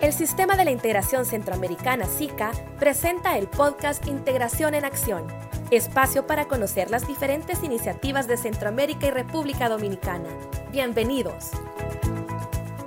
El Sistema de la Integración Centroamericana SICA presenta el podcast Integración en Acción, espacio para conocer las diferentes iniciativas de Centroamérica y República Dominicana. Bienvenidos.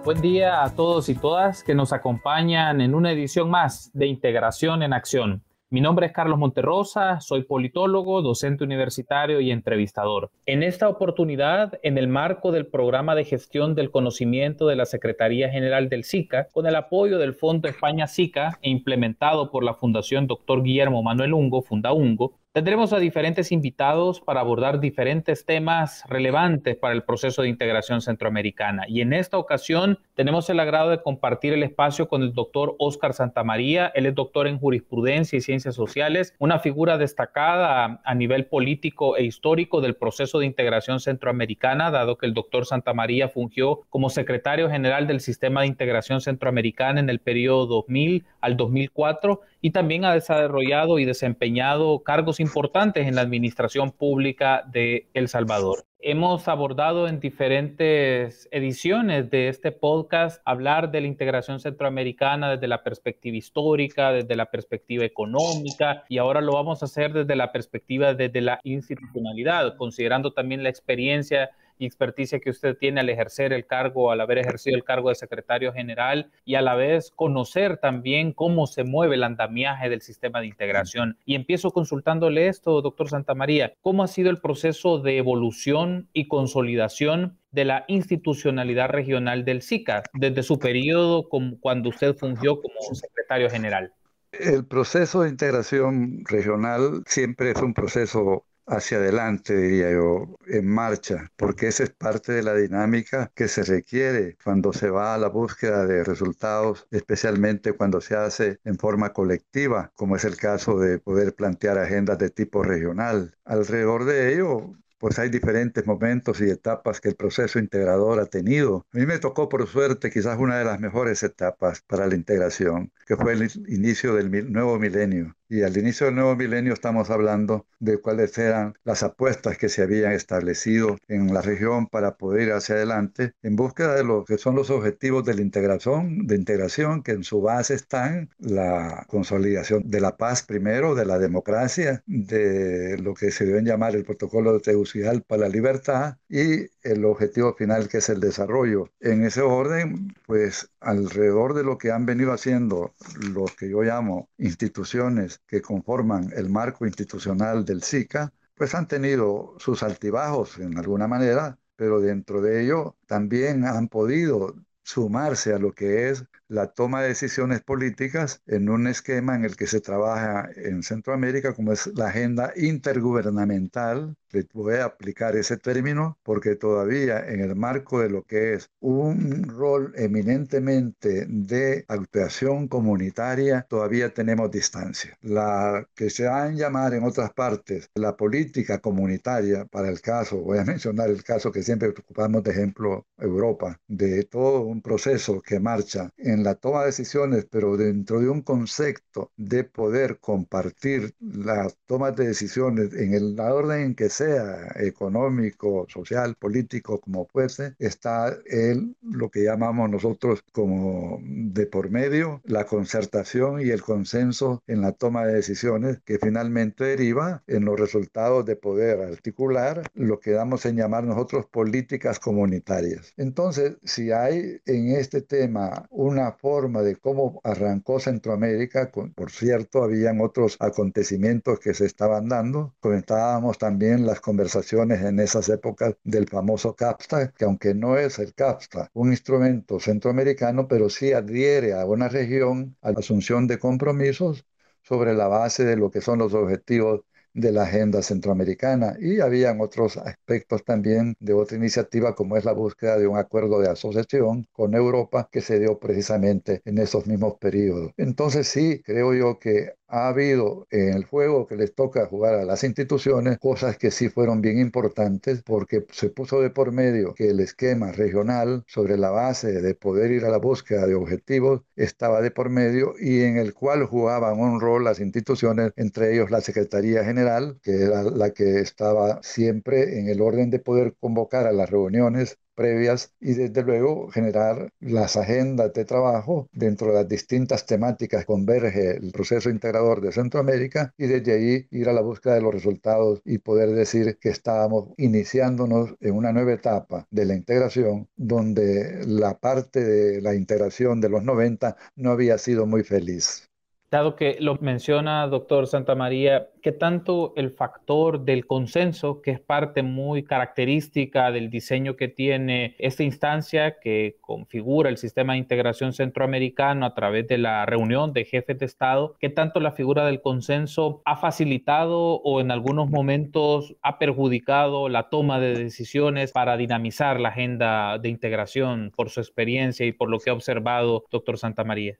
Buen día a todos y todas que nos acompañan en una edición más de Integración en Acción. Mi nombre es Carlos Monterrosa, soy politólogo, docente universitario y entrevistador. En esta oportunidad, en el marco del programa de gestión del conocimiento de la Secretaría General del SICA, con el apoyo del Fondo España SICA e implementado por la Fundación Dr. Guillermo Manuel Ungo, Fundaungo, Tendremos a diferentes invitados para abordar diferentes temas relevantes para el proceso de integración centroamericana. Y en esta ocasión tenemos el agrado de compartir el espacio con el doctor Oscar Santamaría. Él es doctor en jurisprudencia y ciencias sociales, una figura destacada a nivel político e histórico del proceso de integración centroamericana, dado que el doctor Santamaría fungió como secretario general del Sistema de Integración Centroamericana en el periodo 2000 al 2004 y también ha desarrollado y desempeñado cargos importantes en la administración pública de El Salvador. Hemos abordado en diferentes ediciones de este podcast hablar de la integración centroamericana desde la perspectiva histórica, desde la perspectiva económica y ahora lo vamos a hacer desde la perspectiva desde la institucionalidad, considerando también la experiencia y experticia que usted tiene al ejercer el cargo, al haber ejercido el cargo de secretario general y a la vez conocer también cómo se mueve el andamiaje del sistema de integración. Y empiezo consultándole esto, doctor Santamaría, ¿cómo ha sido el proceso de evolución y consolidación de la institucionalidad regional del SICA desde su periodo como cuando usted fungió como secretario general? El proceso de integración regional siempre es un proceso hacia adelante, diría yo, en marcha, porque esa es parte de la dinámica que se requiere cuando se va a la búsqueda de resultados, especialmente cuando se hace en forma colectiva, como es el caso de poder plantear agendas de tipo regional. Alrededor de ello, pues hay diferentes momentos y etapas que el proceso integrador ha tenido. A mí me tocó, por suerte, quizás una de las mejores etapas para la integración, que fue el inicio del nuevo milenio. Y al inicio del nuevo milenio estamos hablando de cuáles eran las apuestas que se habían establecido en la región para poder ir hacia adelante en búsqueda de lo que son los objetivos de la integración, de integración que en su base están la consolidación de la paz primero, de la democracia, de lo que se deben llamar el protocolo de Tegucigalpa, la libertad y el objetivo final que es el desarrollo. En ese orden, pues alrededor de lo que han venido haciendo los que yo llamo instituciones que conforman el marco institucional del SICA, pues han tenido sus altibajos en alguna manera, pero dentro de ello también han podido sumarse a lo que es la toma de decisiones políticas en un esquema en el que se trabaja en Centroamérica como es la agenda intergubernamental. Voy a aplicar ese término porque todavía en el marco de lo que es un rol eminentemente de actuación comunitaria, todavía tenemos distancia. La que se a llamar en otras partes la política comunitaria, para el caso, voy a mencionar el caso que siempre ocupamos de ejemplo Europa, de todo un proceso que marcha en la toma de decisiones, pero dentro de un concepto de poder compartir las tomas de decisiones en el orden en que sea, económico, social, político, como fuese, está el, lo que llamamos nosotros como de por medio, la concertación y el consenso en la toma de decisiones que finalmente deriva en los resultados de poder articular lo que damos en llamar nosotros políticas comunitarias. Entonces, si hay en este tema una forma de cómo arrancó Centroamérica. por cierto, habían otros acontecimientos que se estaban dando. Comentábamos también las conversaciones en esas épocas del famoso CAPSTA, que aunque no es el CAPSTA un instrumento centroamericano, pero sí adhiere a una región a la asunción de compromisos sobre la base de lo que son los objetivos de la agenda centroamericana y habían otros aspectos también de otra iniciativa como es la búsqueda de un acuerdo de asociación con Europa que se dio precisamente en esos mismos periodos. Entonces sí, creo yo que ha habido en el juego que les toca jugar a las instituciones cosas que sí fueron bien importantes porque se puso de por medio que el esquema regional sobre la base de poder ir a la búsqueda de objetivos estaba de por medio y en el cual jugaban un rol las instituciones, entre ellos la Secretaría General, que era la que estaba siempre en el orden de poder convocar a las reuniones previas y desde luego generar las agendas de trabajo dentro de las distintas temáticas converge el proceso integrador de Centroamérica y desde ahí ir a la búsqueda de los resultados y poder decir que estábamos iniciándonos en una nueva etapa de la integración donde la parte de la integración de los 90 no había sido muy feliz. Dado que lo menciona doctor Santa María, ¿qué tanto el factor del consenso, que es parte muy característica del diseño que tiene esta instancia que configura el sistema de integración centroamericano a través de la reunión de jefes de Estado, qué tanto la figura del consenso ha facilitado o en algunos momentos ha perjudicado la toma de decisiones para dinamizar la agenda de integración por su experiencia y por lo que ha observado doctor Santa María?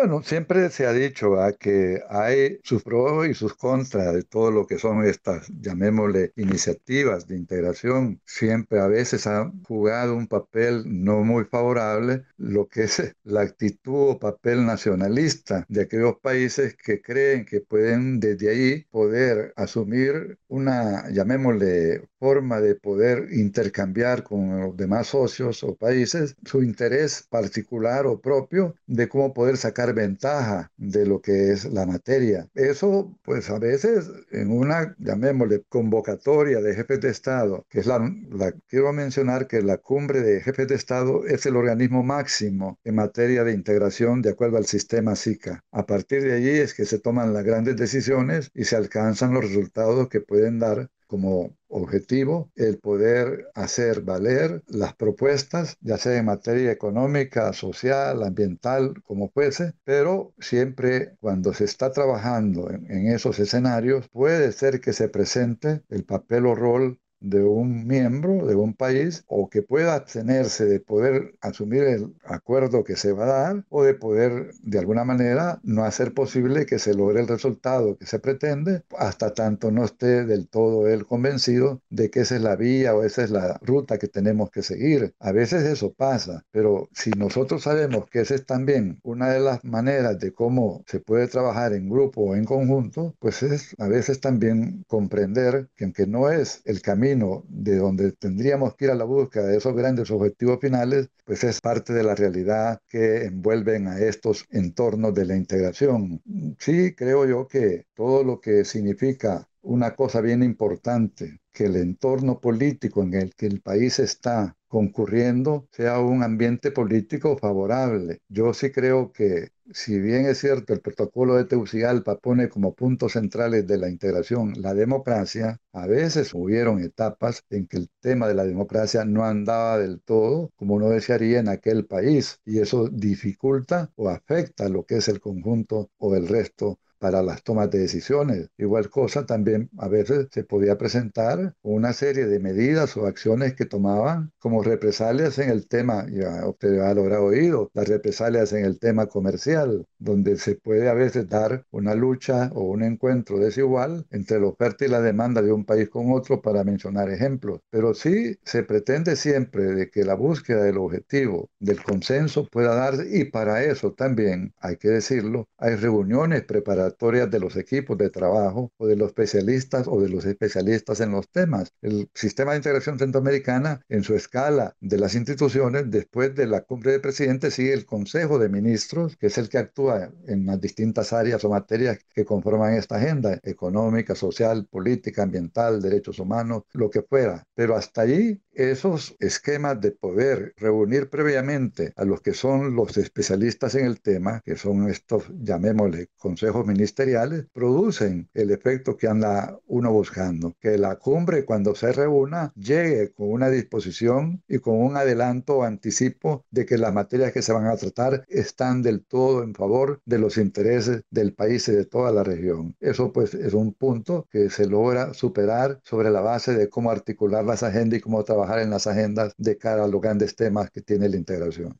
Bueno, siempre se ha dicho que hay sus pros y sus contras de todo lo que son estas, llamémosle, iniciativas de integración. Siempre a veces han jugado un papel no muy favorable lo que es la actitud o papel nacionalista de aquellos países que creen que pueden desde ahí poder asumir una, llamémosle, forma de poder intercambiar con los demás socios o países su interés particular o propio de cómo poder sacar ventaja de lo que es la materia. Eso, pues a veces en una, llamémosle, convocatoria de jefes de Estado, que es la, la quiero mencionar que la cumbre de jefes de Estado es el organismo máximo en materia de integración de acuerdo al sistema SICA. A partir de allí es que se toman las grandes decisiones y se alcanzan los resultados que pueden dar como objetivo el poder hacer valer las propuestas, ya sea en materia económica, social, ambiental, como fuese, pero siempre cuando se está trabajando en, en esos escenarios puede ser que se presente el papel o rol de un miembro de un país o que pueda abstenerse de poder asumir el acuerdo que se va a dar o de poder de alguna manera no hacer posible que se logre el resultado que se pretende hasta tanto no esté del todo él convencido de que esa es la vía o esa es la ruta que tenemos que seguir. A veces eso pasa, pero si nosotros sabemos que esa es también una de las maneras de cómo se puede trabajar en grupo o en conjunto, pues es a veces también comprender que aunque no es el camino de donde tendríamos que ir a la búsqueda de esos grandes objetivos finales, pues es parte de la realidad que envuelven a estos entornos de la integración. Sí, creo yo que todo lo que significa una cosa bien importante, que el entorno político en el que el país está concurriendo sea un ambiente político favorable. Yo sí creo que si bien es cierto, el protocolo de Tegucigalpa pone como puntos centrales de la integración la democracia, a veces hubieron etapas en que el tema de la democracia no andaba del todo como uno desearía en aquel país y eso dificulta o afecta lo que es el conjunto o el resto para las tomas de decisiones. Igual cosa también a veces se podía presentar una serie de medidas o acciones que tomaban como represalias en el tema, ya usted ha logrado oído, las represalias en el tema comercial, donde se puede a veces dar una lucha o un encuentro desigual entre la oferta y la demanda de un país con otro, para mencionar ejemplos. Pero sí se pretende siempre de que la búsqueda del objetivo, del consenso pueda darse y para eso también, hay que decirlo, hay reuniones preparadas de los equipos de trabajo o de los especialistas o de los especialistas en los temas. El sistema de integración centroamericana en su escala de las instituciones, después de la cumbre de presidentes, sigue el Consejo de Ministros, que es el que actúa en las distintas áreas o materias que conforman esta agenda, económica, social, política, ambiental, derechos humanos, lo que fuera. Pero hasta allí esos esquemas de poder reunir previamente a los que son los especialistas en el tema, que son estos, llamémosle, consejos ministeriales, producen el efecto que anda uno buscando, que la cumbre cuando se reúna llegue con una disposición y con un adelanto o anticipo de que las materias que se van a tratar están del todo en favor de los intereses del país y de toda la región. Eso pues es un punto que se logra superar sobre la base de cómo articular las agendas y cómo trabajar en las agendas de cara a los grandes temas que tiene la integración.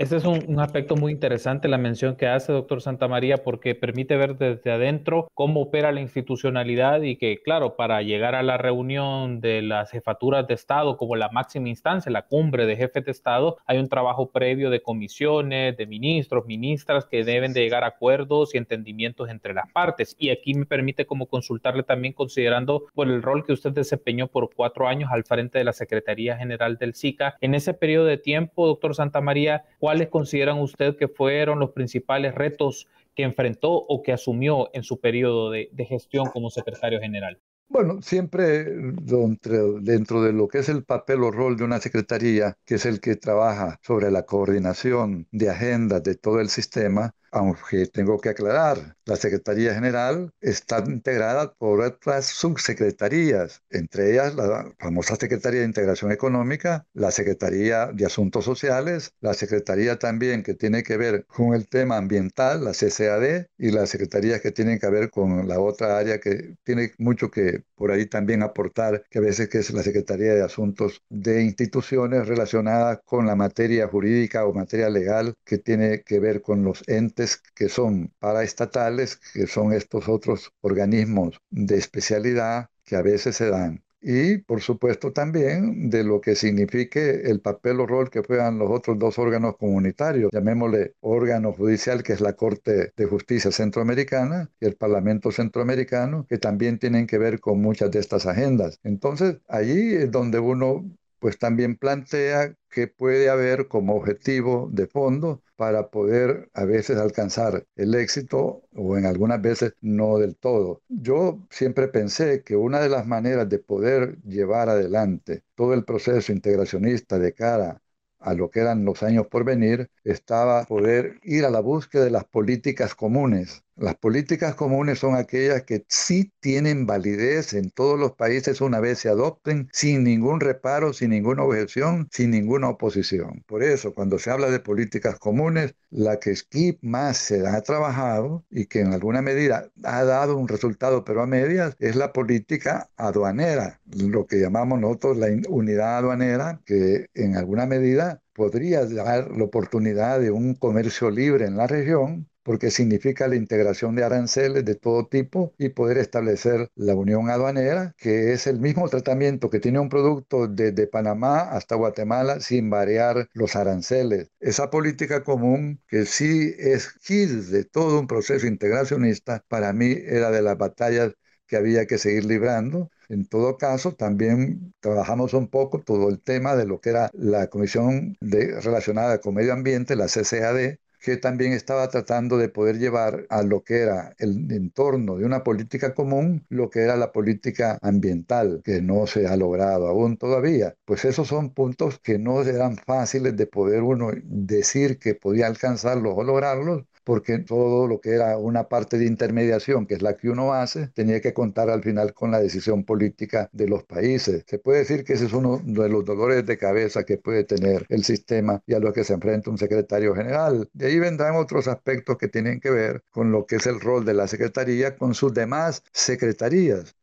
Ese es un, aspecto muy interesante, la mención que hace doctor Santa María, porque permite ver desde adentro cómo opera la institucionalidad y que, claro, para llegar a la reunión de las jefaturas de Estado como la máxima instancia, la cumbre de jefes de Estado, hay un trabajo previo de comisiones, de ministros, ministras que deben de llegar a acuerdos y entendimientos entre las partes. Y aquí me permite como consultarle también considerando por el rol que usted desempeñó por cuatro años al frente de la Secretaría General del SICA. En ese periodo de tiempo, doctor Santa María, ¿cuáles consideran usted que fueron los principales retos que enfrentó o que asumió en su periodo de, gestión como secretario general? Bueno, siempre dentro, de lo que es el papel o rol de una secretaría, que es el que trabaja sobre la coordinación de agendas de todo el sistema, aunque tengo que aclarar, la Secretaría General está integrada por otras subsecretarías, entre ellas la famosa Secretaría de Integración Económica, la Secretaría de Asuntos Sociales, la Secretaría también que tiene que ver con el tema ambiental, la CCAD, y las secretarías que tienen que ver con la otra área que tiene mucho que por ahí también aportar, que a veces que es la Secretaría de Asuntos de Instituciones relacionadas con la materia jurídica o materia legal que tiene que ver con los entes que son paraestatales, que son estos otros organismos de especialidad que a veces se dan. Y por supuesto también de lo que signifique el papel o rol que juegan los otros dos órganos comunitarios, llamémosle órgano judicial, que es la Corte de Justicia Centroamericana, y el Parlamento Centroamericano, que también tienen que ver con muchas de estas agendas. Entonces, allí es donde uno pues también plantea que puede haber como objetivo de fondo para poder a veces alcanzar el éxito o en algunas veces no del todo. Yo siempre pensé que una de las maneras de poder llevar adelante todo el proceso integracionista de cara a lo que eran los años por venir, estaba poder ir a la búsqueda de las políticas comunes las políticas comunes son aquellas que sí tienen validez en todos los países una vez se adopten sin ningún reparo, sin ninguna objeción, sin ninguna oposición. Por eso, cuando se habla de políticas comunes, la que Skip más se ha trabajado y que en alguna medida ha dado un resultado, pero a medias, es la política aduanera, lo que llamamos nosotros la unidad aduanera, que en alguna medida podría dar la oportunidad de un comercio libre en la región porque significa la integración de aranceles de todo tipo y poder establecer la unión aduanera, que es el mismo tratamiento que tiene un producto desde Panamá hasta Guatemala sin variar los aranceles. Esa política común, que sí es kit de todo un proceso integracionista, para mí era de las batallas que había que seguir librando. En todo caso, también trabajamos un poco todo el tema de lo que era la Comisión de, relacionada con Medio Ambiente, la CCAD, que también estaba tratando de poder llevar a lo que era el entorno de una política común, lo que era la política ambiental, que no se ha logrado aún todavía. Pues esos son puntos que no eran fáciles de poder uno decir que podía alcanzarlos o lograrlos, porque todo lo que era una parte de intermediación, que es la que uno hace, tenía que contar al final con la decisión política de los países. Se puede decir que ese es uno de los dolores de cabeza que puede tener el sistema y a lo que se enfrenta un secretario general. De ahí vendrán otros aspectos que tienen que ver con lo que es el rol de la Secretaría con sus demás secretarías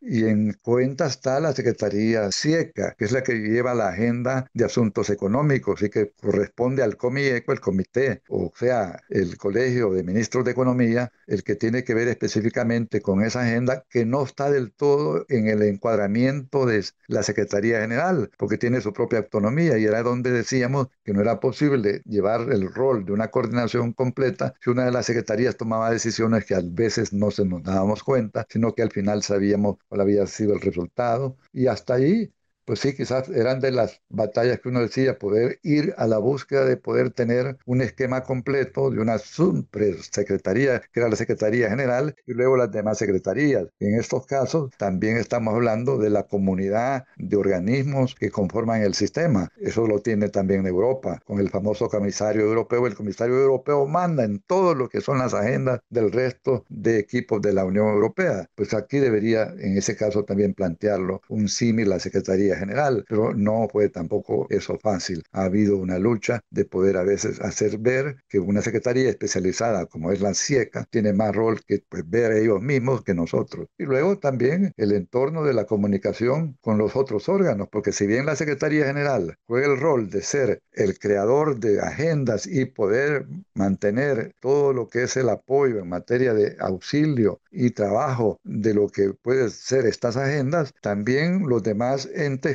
y en cuenta está la Secretaría SIECA, que es la que lleva la agenda de asuntos económicos y que corresponde al COMIECO, el comité, o sea, el Colegio de Ministros de Economía, el que tiene que ver específicamente con esa agenda que no está del todo en el encuadramiento de la Secretaría General, porque tiene su propia autonomía y era donde decíamos que no era posible llevar el rol de una coordinación completa si una de las secretarías tomaba decisiones que a veces no se nos dábamos cuenta, sino que al final sabíamos cuál había sido el resultado. Y hasta ahí pues sí, quizás eran de las batallas que uno decía, poder ir a la búsqueda de poder tener un esquema completo de una subsecretaría, que era la Secretaría General, y luego las demás secretarías. En estos casos también estamos hablando de la comunidad de organismos que conforman el sistema. Eso lo tiene también Europa, con el famoso comisario europeo. El comisario europeo manda en todo lo que son las agendas del resto de equipos de la Unión Europea. Pues aquí debería, en ese caso, también plantearlo un símil la Secretaría General, pero no fue tampoco eso fácil. Ha habido una lucha de poder a veces hacer ver que una Secretaría especializada como es la CIECA tiene más rol que pues, ver ellos mismos que nosotros. Y luego también el entorno de la comunicación con los otros órganos, porque si bien la Secretaría General juega el rol de ser el creador de agendas y poder mantener todo lo que es el apoyo en materia de auxilio y trabajo de lo que pueden ser estas agendas, también los demás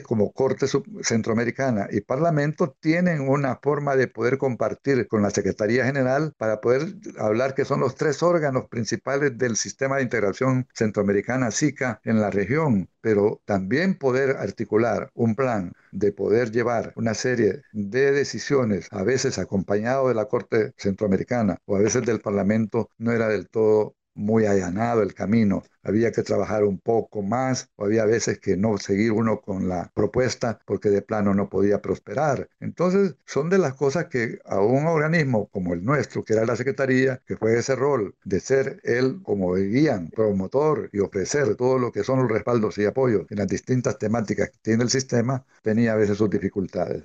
como Corte Centroamericana y Parlamento tienen una forma de poder compartir con la Secretaría General para poder hablar que son los tres órganos principales del sistema de integración centroamericana SICA en la región, pero también poder articular un plan de poder llevar una serie de decisiones, a veces acompañado de la Corte Centroamericana o a veces del Parlamento, no era del todo muy allanado el camino, había que trabajar un poco más, o había veces que no seguir uno con la propuesta porque de plano no podía prosperar. Entonces, son de las cosas que a un organismo como el nuestro, que era la Secretaría, que fue ese rol de ser él como guía, promotor y ofrecer todo lo que son los respaldos y apoyos en las distintas temáticas que tiene el sistema, tenía a veces sus dificultades.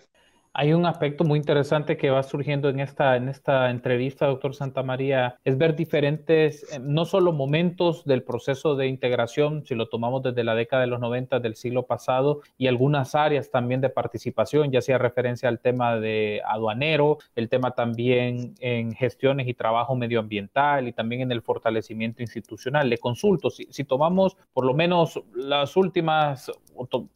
Hay un aspecto muy interesante que va surgiendo en esta, en esta entrevista, doctor Santa María, es ver diferentes, eh, no solo momentos del proceso de integración, si lo tomamos desde la década de los 90 del siglo pasado, y algunas áreas también de participación, ya sea referencia al tema de aduanero, el tema también en gestiones y trabajo medioambiental y también en el fortalecimiento institucional. Le consulto, si, si tomamos por lo menos las últimas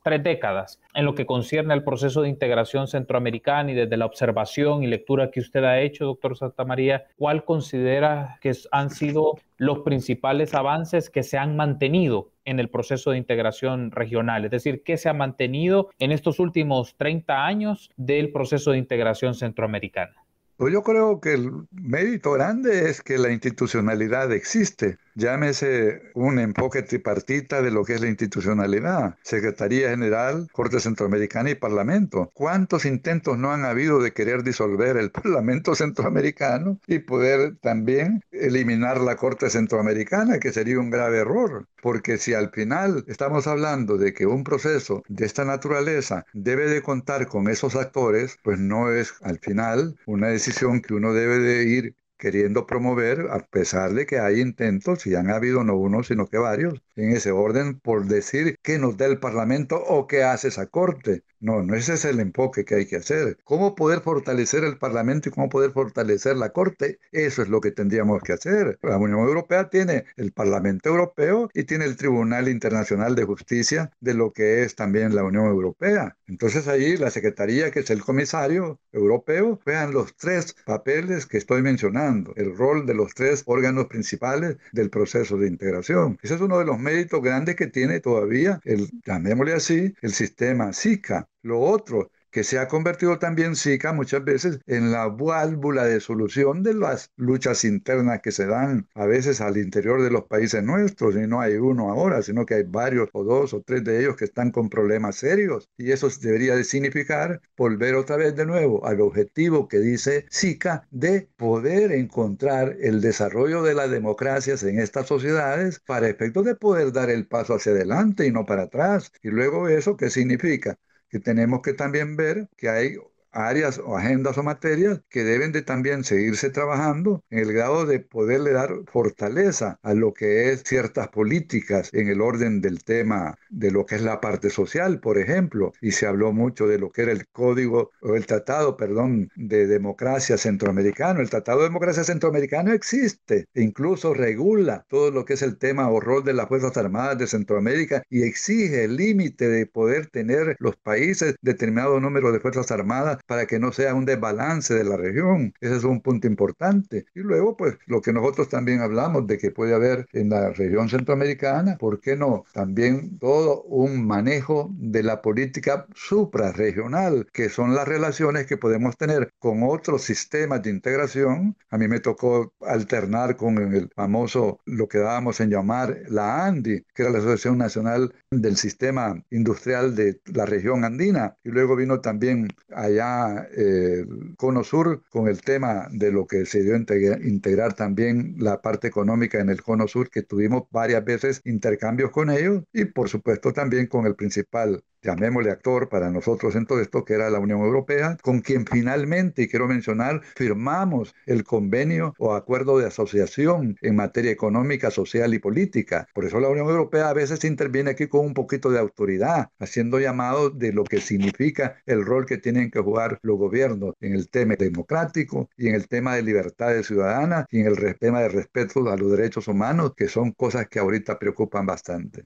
tres décadas en lo que concierne al proceso de integración centroamericana y desde la observación y lectura que usted ha hecho, doctor Santa María, ¿cuál considera que han sido los principales avances que se han mantenido en el proceso de integración regional? Es decir, ¿qué se ha mantenido en estos últimos 30 años del proceso de integración centroamericana? Pues yo creo que el mérito grande es que la institucionalidad existe llámese un enfoque tripartita de lo que es la institucionalidad, Secretaría General, Corte Centroamericana y Parlamento. ¿Cuántos intentos no han habido de querer disolver el Parlamento Centroamericano y poder también eliminar la Corte Centroamericana, que sería un grave error? Porque si al final estamos hablando de que un proceso de esta naturaleza debe de contar con esos actores, pues no es al final una decisión que uno debe de ir queriendo promover, a pesar de que hay intentos, y han habido no uno, sino que varios, en ese orden, por decir qué nos da el Parlamento o qué hace esa Corte. No, no ese es el enfoque que hay que hacer. ¿Cómo poder fortalecer el Parlamento y cómo poder fortalecer la Corte? Eso es lo que tendríamos que hacer. La Unión Europea tiene el Parlamento Europeo y tiene el Tribunal Internacional de Justicia de lo que es también la Unión Europea. Entonces allí la Secretaría, que es el comisario europeo, vean los tres papeles que estoy mencionando, el rol de los tres órganos principales del proceso de integración. Ese es uno de los méritos grandes que tiene todavía el, llamémosle así, el sistema SICA. Lo otro que se ha convertido también SICA muchas veces en la válvula de solución de las luchas internas que se dan a veces al interior de los países nuestros, y no hay uno ahora, sino que hay varios o dos o tres de ellos que están con problemas serios. Y eso debería de significar volver otra vez de nuevo al objetivo que dice SICA de poder encontrar el desarrollo de las democracias en estas sociedades para efectos de poder dar el paso hacia adelante y no para atrás. Y luego eso, ¿qué significa? Que tenemos que también ver que hay áreas o agendas o materias que deben de también seguirse trabajando en el grado de poderle dar fortaleza a lo que es ciertas políticas en el orden del tema de lo que es la parte social, por ejemplo, y se habló mucho de lo que era el código o el tratado, perdón, de democracia centroamericano. El tratado de democracia centroamericano existe e incluso regula todo lo que es el tema o rol de las Fuerzas Armadas de Centroamérica y exige el límite de poder tener los países determinado número de Fuerzas Armadas para que no sea un desbalance de la región. Ese es un punto importante. Y luego, pues, lo que nosotros también hablamos de que puede haber en la región centroamericana, ¿por qué no? También todo un manejo de la política suprarregional, que son las relaciones que podemos tener con otros sistemas de integración. A mí me tocó alternar con el famoso, lo que dábamos en llamar la ANDI, que era la Asociación Nacional del Sistema Industrial de la región andina. Y luego vino también allá eh, Cono Sur con el tema de lo que se dio integrar, también la parte económica en el Cono Sur, que tuvimos varias veces intercambios con ellos y por supuesto también con el principal llamémosle actor para nosotros en todo esto, que era la Unión Europea, con quien finalmente, y quiero mencionar, firmamos el convenio o acuerdo de asociación en materia económica, social y política. Por eso la Unión Europea a veces interviene aquí con un poquito de autoridad, haciendo llamado de lo que significa el rol que tienen que jugar los gobiernos en el tema democrático y en el tema de libertades ciudadanas y en el tema de respeto a los derechos humanos, que son cosas que ahorita preocupan bastante.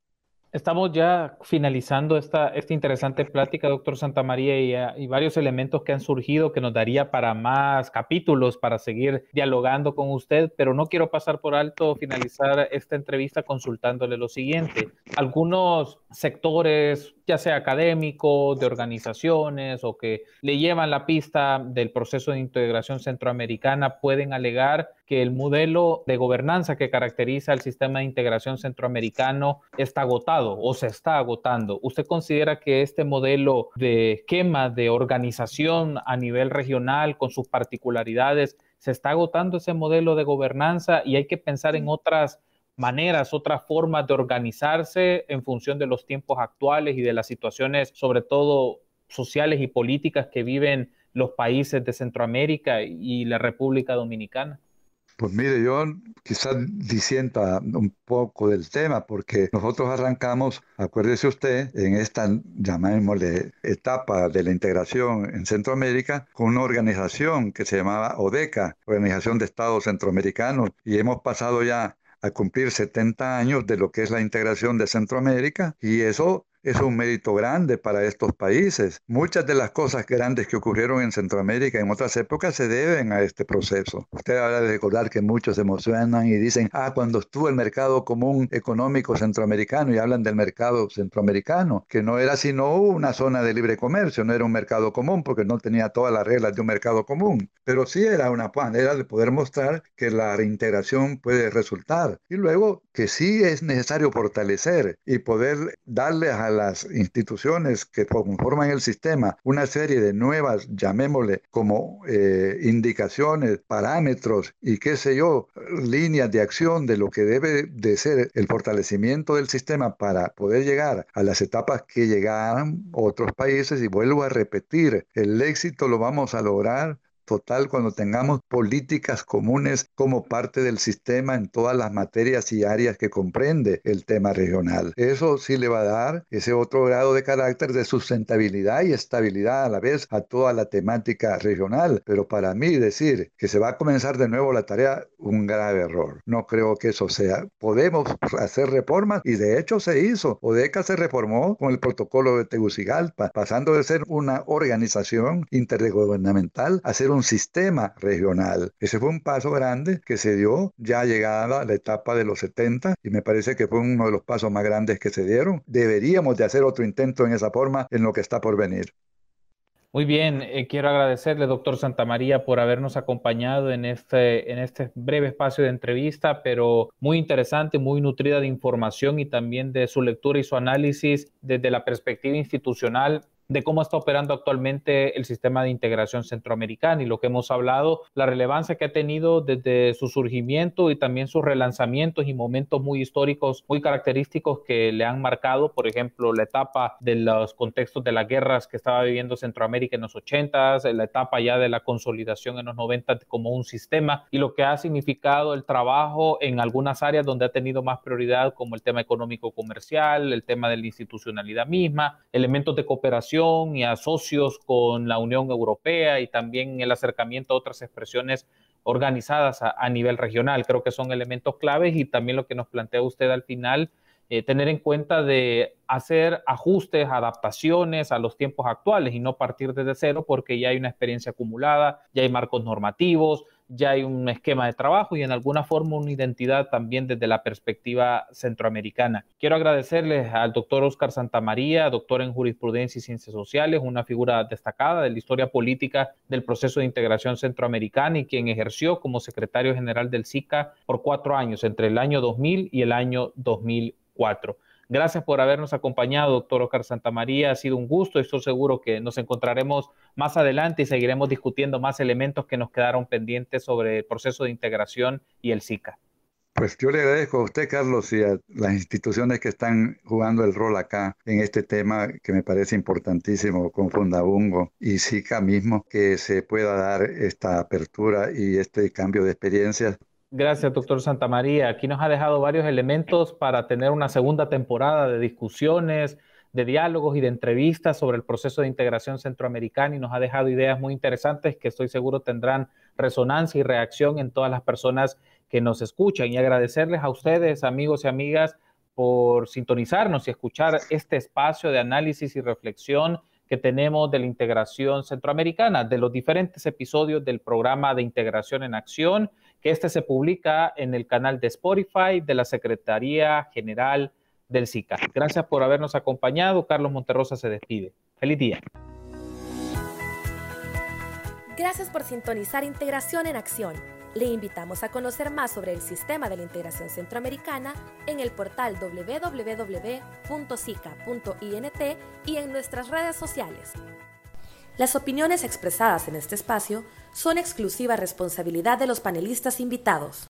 Estamos ya finalizando esta, esta interesante plática, doctor Santamaría, y, ah, y varios elementos que han surgido que nos daría para más capítulos para seguir dialogando con usted, pero no quiero pasar por alto finalizar esta entrevista consultándole lo siguiente. Algunos sectores, ya sea académicos, de organizaciones o que le llevan la pista del proceso de integración centroamericana, pueden alegar que el modelo de gobernanza que caracteriza el sistema de integración centroamericano está agotado o se está agotando. ¿Usted considera que este modelo de esquema de organización a nivel regional con sus particularidades se está agotando ese modelo de gobernanza y hay que pensar en otras maneras, otras formas de organizarse en función de los tiempos actuales y de las situaciones, sobre todo sociales y políticas que viven los países de Centroamérica y la República Dominicana? Pues mire, yo quizás disienta un poco del tema porque nosotros arrancamos, acuérdese usted, en esta, llamémosle, etapa de la integración en Centroamérica con una organización que se llamaba ODECA, Organización de Estados Centroamericanos, y hemos pasado ya a cumplir 70 años de lo que es la integración de Centroamérica y eso es un mérito grande para estos países. Muchas de las cosas grandes que ocurrieron en Centroamérica en otras épocas se deben a este proceso. Usted habla de recordar que muchos se emocionan y dicen, ah, cuando estuvo el mercado común económico centroamericano y hablan del mercado centroamericano, que no era sino una zona de libre comercio, no era un mercado común porque no tenía todas las reglas de un mercado común, pero sí era una manera de poder mostrar que la reintegración puede resultar. Y luego que sí es necesario fortalecer y poder darle a las instituciones que conforman el sistema una serie de nuevas, llamémosle como eh, indicaciones, parámetros y qué sé yo, líneas de acción de lo que debe de ser el fortalecimiento del sistema para poder llegar a las etapas que llegaron otros países. Y vuelvo a repetir, el éxito lo vamos a lograr total cuando tengamos políticas comunes como parte del sistema en todas las materias y áreas que comprende el tema regional. Eso sí le va a dar ese otro grado de carácter de sustentabilidad y estabilidad a la vez a toda la temática regional. Pero para mí decir que se va a comenzar de nuevo la tarea, un grave error. No creo que eso sea. Podemos hacer reformas y de hecho se hizo. ODECA se reformó con el protocolo de Tegucigalpa, pasando de ser una organización intergubernamental a ser un sistema regional. Ese fue un paso grande que se dio ya llegada la etapa de los 70 y me parece que fue uno de los pasos más grandes que se dieron. Deberíamos de hacer otro intento en esa forma en lo que está por venir. Muy bien, eh, quiero agradecerle, doctor Santamaría, por habernos acompañado este, en este breve espacio de entrevista, pero muy interesante, muy nutrida de información y también de su lectura y su análisis desde la perspectiva institucional de cómo está operando actualmente el sistema de integración centroamericana y lo que hemos hablado, la relevancia que ha tenido desde su surgimiento y también sus relanzamientos y momentos muy históricos, muy característicos que le han marcado, por ejemplo, la etapa de los contextos de las guerras que estaba viviendo Centroamérica en los 80, la etapa ya de la consolidación en los 90 como un sistema y lo que ha significado el trabajo en algunas áreas donde ha tenido más prioridad como el tema económico comercial, el tema de la institucionalidad misma, elementos de cooperación y a socios con la Unión Europea y también el acercamiento a otras expresiones organizadas a, nivel regional. Creo que son elementos claves y también lo que nos plantea usted al final, eh, tener en cuenta de hacer ajustes, adaptaciones a los tiempos actuales y no partir desde cero porque ya hay una experiencia acumulada, ya hay marcos normativos, ya hay un esquema de trabajo y en alguna forma una identidad también desde la perspectiva centroamericana. Quiero agradecerles al doctor Oscar Santamaría, doctor en jurisprudencia y ciencias sociales, una figura destacada de la historia política del proceso de integración centroamericana y quien ejerció como secretario general del SICA por cuatro años, entre el año 2000 y el año 2004. Gracias por habernos acompañado, doctor Oscar Santamaría. Ha sido un gusto. Estoy seguro que nos encontraremos más adelante y seguiremos discutiendo más elementos que nos quedaron pendientes sobre el proceso de integración y el SICA. Pues yo le agradezco a usted, Carlos, y a las instituciones que están jugando el rol acá en este tema que me parece importantísimo con Fundabungo y SICA mismo, que se pueda dar esta apertura y este cambio de experiencias Gracias, doctor Santamaría. Aquí nos ha dejado varios elementos para tener una segunda temporada de discusiones, de diálogos y de entrevistas sobre el proceso de integración centroamericana y nos ha dejado ideas muy interesantes que estoy seguro tendrán resonancia y reacción en todas las personas que nos escuchan. Y agradecerles a ustedes, amigos y amigas, por sintonizarnos y escuchar este espacio de análisis y reflexión que tenemos de la integración centroamericana, de los diferentes episodios del programa de integración en acción, que este se publica en el canal de Spotify de la Secretaría General del SICA. Gracias por habernos acompañado. Carlos Monterrosa se despide. Feliz día. Gracias por sintonizar Integración en Acción. Le invitamos a conocer más sobre el sistema de la integración centroamericana en el portal www.sica.int y en nuestras redes sociales. Las opiniones expresadas en este espacio son exclusiva responsabilidad de los panelistas invitados.